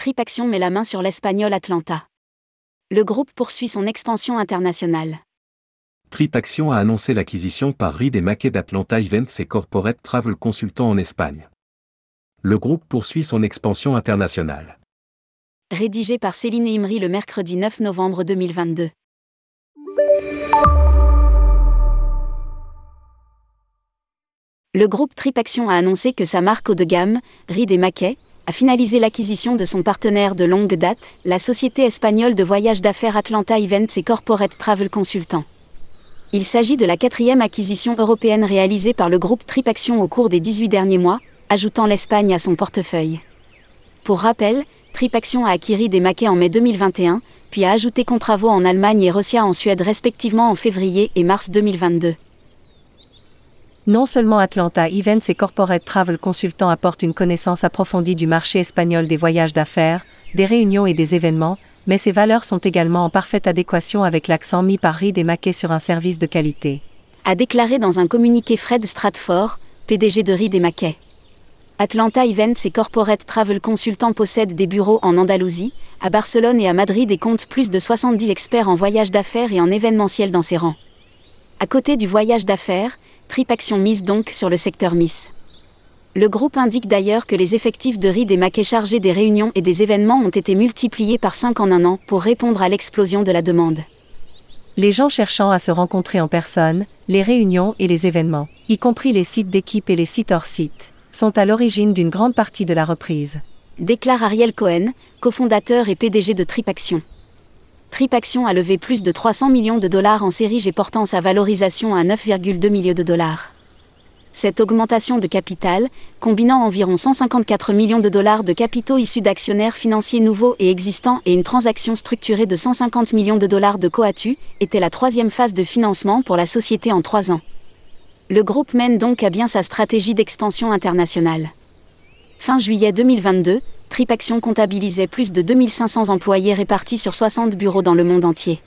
Tripaction met la main sur l'espagnol Atlanta. Le groupe poursuit son expansion internationale. Tripaction a annoncé l'acquisition par Reed et Mackey d'Atlanta Events et Corporate Travel Consultant en Espagne. Le groupe poursuit son expansion internationale. Rédigé par Céline Imri le mercredi 9 novembre 2022. Le groupe Tripaction a annoncé que sa marque haut de gamme, Reed et Mackey, a finalisé l'acquisition de son partenaire de longue date, la société espagnole de voyage d'affaires Atlanta Events et Corporate Travel Consultant. Il s'agit de la quatrième acquisition européenne réalisée par le groupe Tripaction au cours des 18 derniers mois, ajoutant l'Espagne à son portefeuille. Pour rappel, Tripaction a acquis et Mackey en mai 2021, puis a ajouté Contravo en Allemagne et Rossia en Suède respectivement en février et mars 2022. Non seulement Atlanta Events et Corporate Travel Consultant apportent une connaissance approfondie du marché espagnol des voyages d'affaires, des réunions et des événements, mais ces valeurs sont également en parfaite adéquation avec l'accent mis par Reed et Mackey sur un service de qualité. A déclaré dans un communiqué Fred Stratford, PDG de Reed et Mackey. Atlanta Events et Corporate Travel Consultant possèdent des bureaux en Andalousie, à Barcelone et à Madrid et comptent plus de 70 experts en voyage d'affaires et en événementiel dans ses rangs. À côté du voyage d'affaires, Tripaction mise donc sur le secteur Miss. Le groupe indique d'ailleurs que les effectifs de RID et Maquet chargés des réunions et des événements ont été multipliés par 5 en un an pour répondre à l'explosion de la demande. Les gens cherchant à se rencontrer en personne, les réunions et les événements, y compris les sites d'équipe et les sites hors site, sont à l'origine d'une grande partie de la reprise. Déclare Ariel Cohen, cofondateur et PDG de Tripaction. A levé plus de 300 millions de dollars en série G portant sa valorisation à 9,2 millions de dollars. Cette augmentation de capital, combinant environ 154 millions de dollars de capitaux issus d'actionnaires financiers nouveaux et existants et une transaction structurée de 150 millions de dollars de Coatu, était la troisième phase de financement pour la société en trois ans. Le groupe mène donc à bien sa stratégie d'expansion internationale. Fin juillet 2022, Tripaction comptabilisait plus de 2500 employés répartis sur 60 bureaux dans le monde entier.